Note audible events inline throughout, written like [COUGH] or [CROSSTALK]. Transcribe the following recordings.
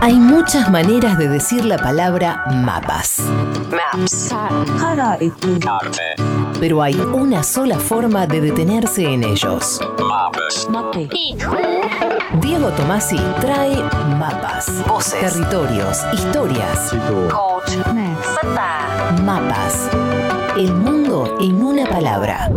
Hay muchas maneras de decir la palabra mapas. Maps. Pero hay una sola forma de detenerse en ellos. Diego Tomasi trae mapas, voces, territorios, historias. Mapas. El mundo en una palabra.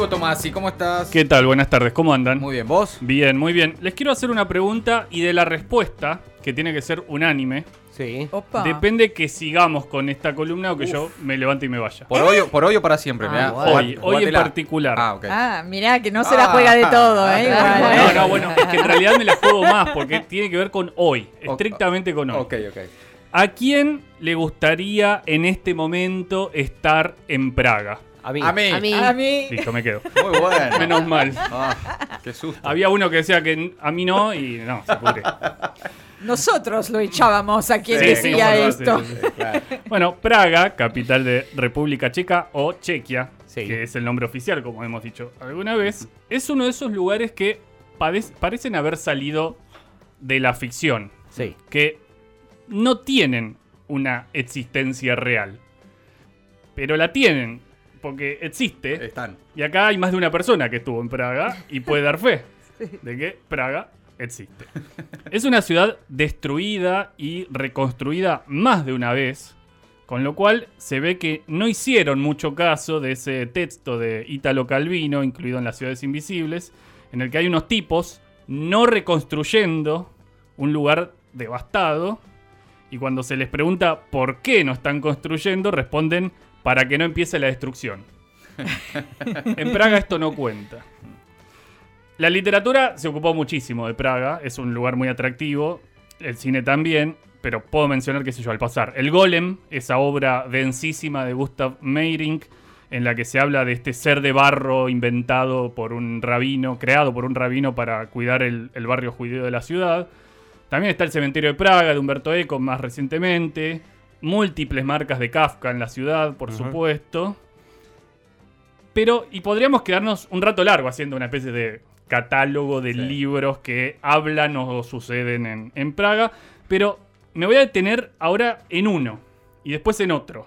Diego Tomasi, ¿cómo estás? ¿Qué tal? Buenas tardes, ¿cómo andan? Muy bien, ¿vos? Bien, muy bien. Les quiero hacer una pregunta y de la respuesta, que tiene que ser unánime, Sí. Opa. depende que sigamos con esta columna o que yo me levante y me vaya. Por hoy, o- por hoy o para siempre, Ah, mirá. Hoy, hoy en particular. Ah, ok. Ah, mirá, que no se la Ah, juega de todo, ah, ¿eh? Igual, No, ¿eh? no, bueno, es que en realidad me la juego más porque [LAUGHS] tiene que ver con hoy, estrictamente con hoy. Ok, ok. ¿A quién le gustaría en este momento estar en Praga? A mí. A mí. A mí. A mí. Listo, me quedo. Muy bueno. Menos mal. Ah, qué susto. Había uno que decía que a mí no y no, se pudre. Nosotros lo echábamos a quien Sí, decía esto. sí, sí. Claro. Bueno, Praga, capital de República Checa o Chequia, Sí. que es el nombre oficial, como hemos dicho alguna vez, es uno de esos lugares que parecen haber salido de la ficción, Sí. que no tienen una existencia real, pero la tienen porque existe. Están. Y acá hay más de una persona que estuvo en Praga y puede dar fe [LAUGHS] de que Praga existe. Es una ciudad destruida y reconstruida más de una vez, con lo cual se ve que no hicieron mucho caso de ese texto de Italo Calvino, incluido en Las Ciudades Invisibles, en el que hay unos tipos no reconstruyendo un lugar devastado, y cuando se les pregunta por qué no están construyendo, responden para que no empiece la destrucción. [LAUGHS] en Praga esto no cuenta. La literatura se ocupó muchísimo de Praga, es un lugar muy atractivo, el cine también, pero puedo mencionar, qué sé yo, al pasar. El Golem, esa obra densísima de Gustav Meyrink, en la que se habla de este ser de barro inventado por un rabino, creado por un rabino para cuidar el, el barrio judío de la ciudad. También está el cementerio de Praga de Humberto Eco más recientemente. Múltiples marcas de Kafka en la ciudad, por supuesto. Pero, y podríamos quedarnos un rato largo haciendo una especie de catálogo de libros que hablan o suceden en, en Praga. Pero me voy a detener ahora en uno y después en otro.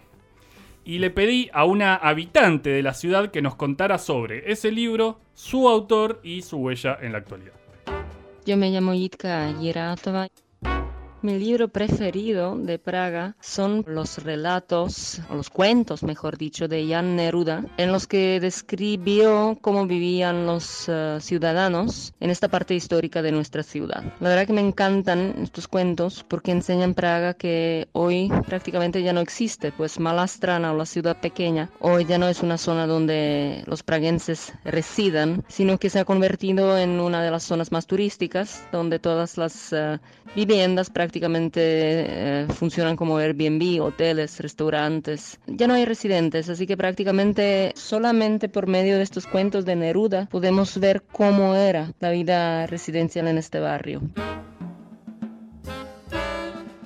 Y le pedí a una habitante de la ciudad que nos contara sobre ese libro, su autor y su huella en la actualidad. Yo me llamo Yitka Yeratova. Mi libro preferido de Praga son los relatos, o los cuentos, mejor dicho, de Jan Neruda, en los que describió cómo vivían los eh, ciudadanos en esta parte histórica de nuestra ciudad. La verdad que me encantan estos cuentos porque enseñan Praga que hoy prácticamente ya no existe, pues Malastrana o la ciudad pequeña hoy ya no es una zona donde los praguenses residan, sino que se ha convertido en una de las zonas más turísticas, donde todas las eh, viviendas prácticamente eh, funcionan como Airbnb, hoteles, restaurantes. Ya no hay residentes, así que prácticamente solamente por medio de estos cuentos de Neruda podemos ver cómo era la vida residencial en este barrio.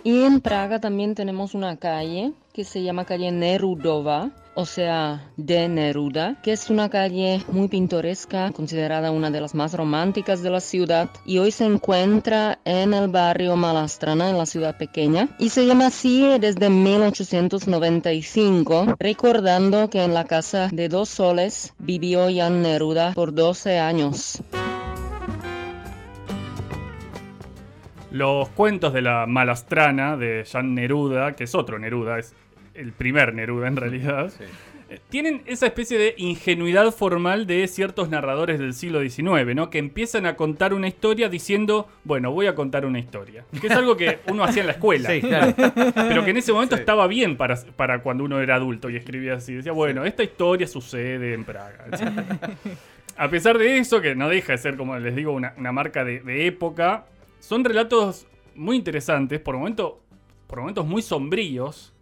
Y en Praga también tenemos una calle que se llama calle Nerudova, o sea, de Neruda, que es una calle muy pintoresca, considerada una de las más románticas de la ciudad, y hoy se encuentra en el barrio Malastrana, en la ciudad pequeña, y se llama así desde 1895, recordando que en la casa de dos soles vivió Jan Neruda por 12 años. Los cuentos de la Malastrana de Jan Neruda, que es otro Neruda, es el primer Neruda en realidad, eh, tienen esa especie de ingenuidad formal de ciertos narradores del siglo XIX, ¿no? Que empiezan a contar una historia diciendo, bueno, voy a contar una historia. Que es algo que [LAUGHS] uno hacía en la escuela. Sí, claro. Pero que en ese momento estaba bien para, para cuando uno era adulto y escribía así. Decía, bueno, esta historia sucede en Praga. etc. [LAUGHS] A pesar de eso, que no deja de ser, como les digo, una, una marca de, de época, son relatos muy interesantes, por, momento, por momentos muy sombríos.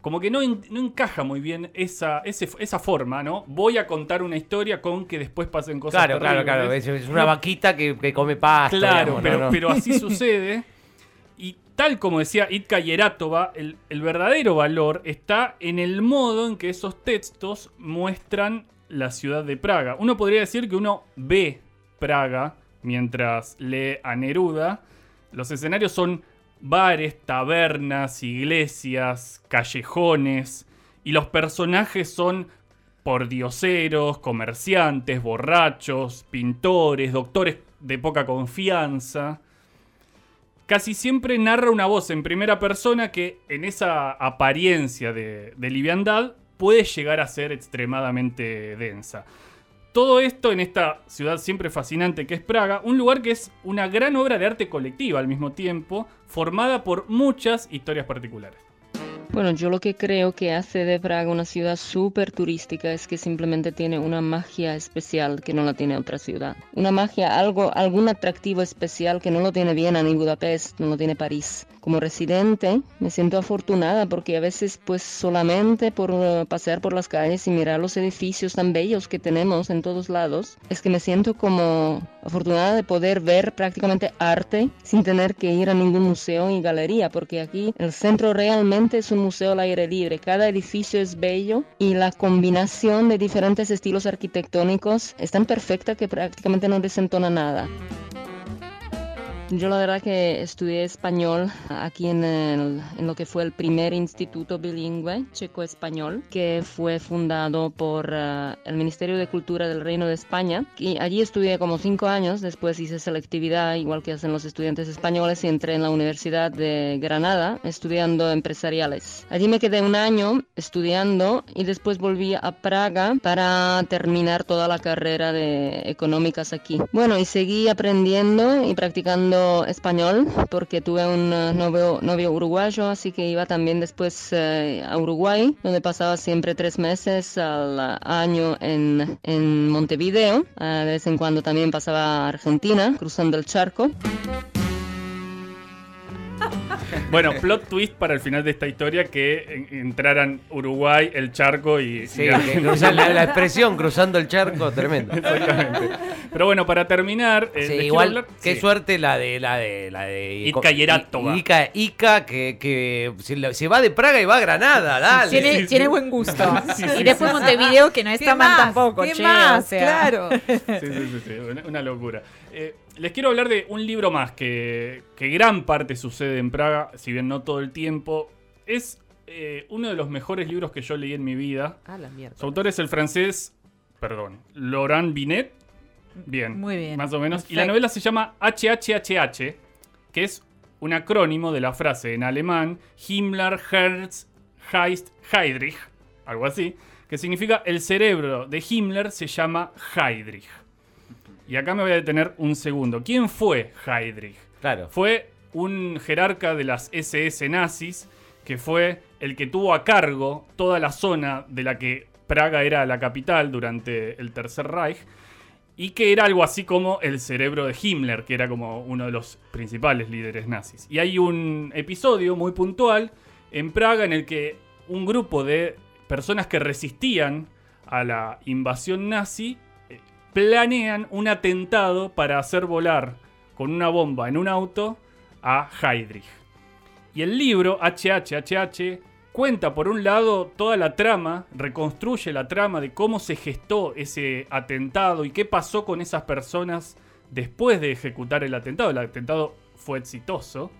Como que no, no encaja muy bien esa, ese- esa forma, ¿no? Voy a contar una historia con que después pasen cosas Claro, claro, claro. terribles. Es, es una vaquita que, que come pasto. Claro, digamos, pero, pero así sucede. Y tal como decía Itka Yeratova, el, el verdadero valor está en el modo en que esos textos muestran la ciudad de Praga. Uno podría decir que uno ve Praga mientras lee a Neruda. Los escenarios son bares, tabernas, iglesias, callejones, y los personajes son pordioseros, comerciantes, borrachos, pintores, doctores de poca confianza. Casi siempre narra una voz en primera persona que en esa apariencia de, de liviandad puede llegar a ser extremadamente densa. Todo esto en esta ciudad siempre fascinante que es Praga, un lugar que es una gran obra de arte colectiva al mismo tiempo, formada por muchas historias particulares. Bueno, yo lo que creo que hace de Praga una ciudad súper turística es que simplemente tiene una magia especial que no la tiene otra ciudad. Una magia, algo, algún atractivo especial que no lo tiene Viena ni Budapest, no lo tiene París. Como residente me siento afortunada porque a veces pues solamente por uh, pasear por las calles y mirar los edificios tan bellos que tenemos en todos lados, es que me siento como afortunada de poder ver prácticamente arte sin tener que ir a ningún museo y galería, porque aquí el centro realmente es un museo al aire libre. Cada edificio es bello y la combinación de diferentes estilos arquitectónicos es tan perfecta que prácticamente no desentona nada. Yo la verdad que estudié español aquí en, el- en lo que fue el primer instituto bilingüe checo-español que fue fundado por eh, el Ministerio de Cultura del Reino de España. Y allí estudié como cinco años, después hice selectividad igual que hacen los estudiantes españoles y entré en la Universidad de Granada estudiando empresariales. Allí me quedé un año estudiando y después volví a Praga para terminar toda la carrera de económicas aquí. Bueno, y seguí aprendiendo y practicando español porque tuve un eh, novio, novio uruguayo, así que iba también después eh, a Uruguay, donde pasaba siempre tres meses al año en, en Montevideo. Eh, de vez en cuando también pasaba a Argentina, cruzando el charco. [LAUGHS] Bueno, plot twist para el final de esta historia que en- entraran Uruguay, el charco y... Sí, y- la, la expresión cruzando el charco, tremendo. Exactamente. Pero bueno, para terminar, eh, Sí, igual, qué sí. suerte la de la de la de Ica Yeratova. Ica, Ica, que, que se, va de Praga y va a Granada, dale. Tiene, sí, tiene buen gusto. Sí, sí, y después Montevideo, que no ¿Qué está mal más? tampoco, ¿Qué che, más? o sea. Claro. Sí, sí, sí, sí, una, una locura. Eh, les quiero hablar de un libro más que, que gran parte sucede en Praga, si bien no todo el tiempo. Es eh, uno de los mejores libros que yo leí en mi vida. Ah, la mierda. Su autor es el francés, perdón, Laurent Binet. Bien, Muy bien, Más o menos. Y la novela se llama HHHH, que es un acrónimo de la frase en alemán Himmler, Herz, Heist, Heydrich, algo así, que significa el cerebro de Himmler se llama Heydrich. Y acá me voy a detener un segundo. ¿Quién fue Heydrich? Claro. Fue un jerarca de las SS nazis que fue el que tuvo a cargo toda la zona de la que Praga era la capital durante el Tercer Reich y que era algo así como el cerebro de Himmler, que era como uno de los principales líderes nazis. Y hay un episodio muy puntual en Praga en el que un grupo de personas que resistían a la invasión nazi planean un atentado para hacer volar con una bomba en un auto a Heydrich. Y el libro, HHHH, cuenta por un lado toda la trama, reconstruye la trama de cómo se gestó ese atentado y qué pasó con esas personas después de ejecutar el atentado. El atentado fue exitoso.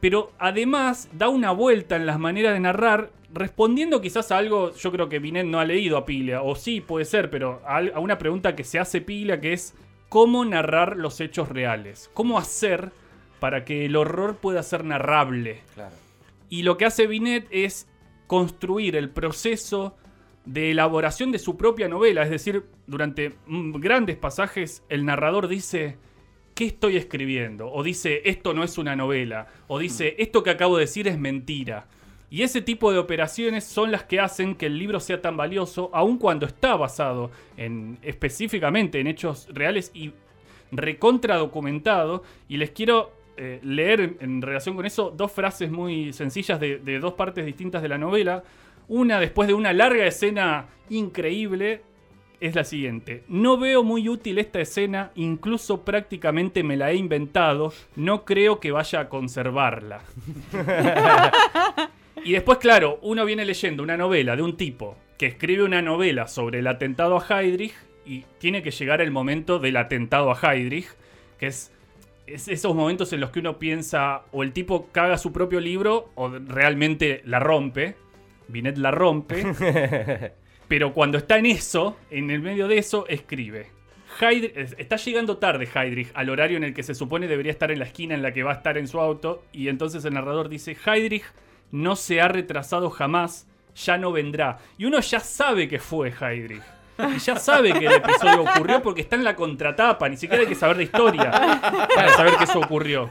Pero además da una vuelta en las maneras de narrar, respondiendo quizás a algo, yo creo que Binet no ha leído a Piglia, o sí, puede ser, pero a, una pregunta que se hace Piglia, que es cómo narrar los hechos reales. ¿Cómo hacer para que el horror pueda ser narrable? Claro. Y lo que hace Binet es construir el proceso de elaboración de su propia novela. Es decir, durante grandes pasajes el narrador dice, ¿qué estoy escribiendo? O dice, esto no es una novela. O dice, esto que acabo de decir es mentira. Y ese tipo de operaciones son las que hacen que el libro sea tan valioso, aun cuando está basado en específicamente en hechos reales y recontra documentado. Y les quiero eh, leer en, relación con eso dos frases muy sencillas de dos partes distintas de la novela. Una después de una larga escena increíble es la siguiente. No veo muy útil esta escena, incluso prácticamente me la he inventado. No creo que vaya a conservarla. [LAUGHS] y después, claro, uno viene leyendo una novela de un tipo que escribe una novela sobre el atentado a Heydrich y tiene que llegar el momento del atentado a Heydrich, que es, es esos momentos en los que uno piensa o el tipo caga su propio libro o realmente la rompe. Binet la rompe. [LAUGHS] pero cuando está en eso, en el medio de eso, escribe. Heydrich- es- está llegando tarde Heydrich al horario en el que se supone debería estar en la esquina en la que va a estar en su auto. Y entonces el narrador dice, Heydrich no se ha retrasado jamás, ya no vendrá. Y uno ya sabe que fue Heydrich. Y ya sabe que el episodio ocurrió porque está en la contratapa, ni siquiera hay que saber de historia para saber que eso ocurrió.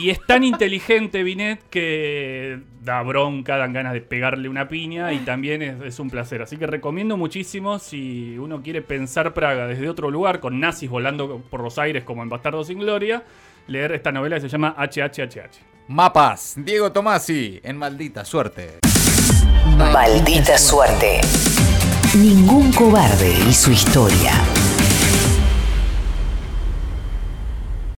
Y es tan inteligente Binet que da bronca, dan ganas de pegarle una piña y también es, es un placer. Así que recomiendo muchísimo si uno quiere pensar Praga desde otro lugar, con nazis volando por los aires como en Bastardo sin Gloria, leer esta novela que se llama HHHH. Mapas. Diego Tomasi en Maldita Suerte. Maldita suerte. Ningún cobarde y su historia.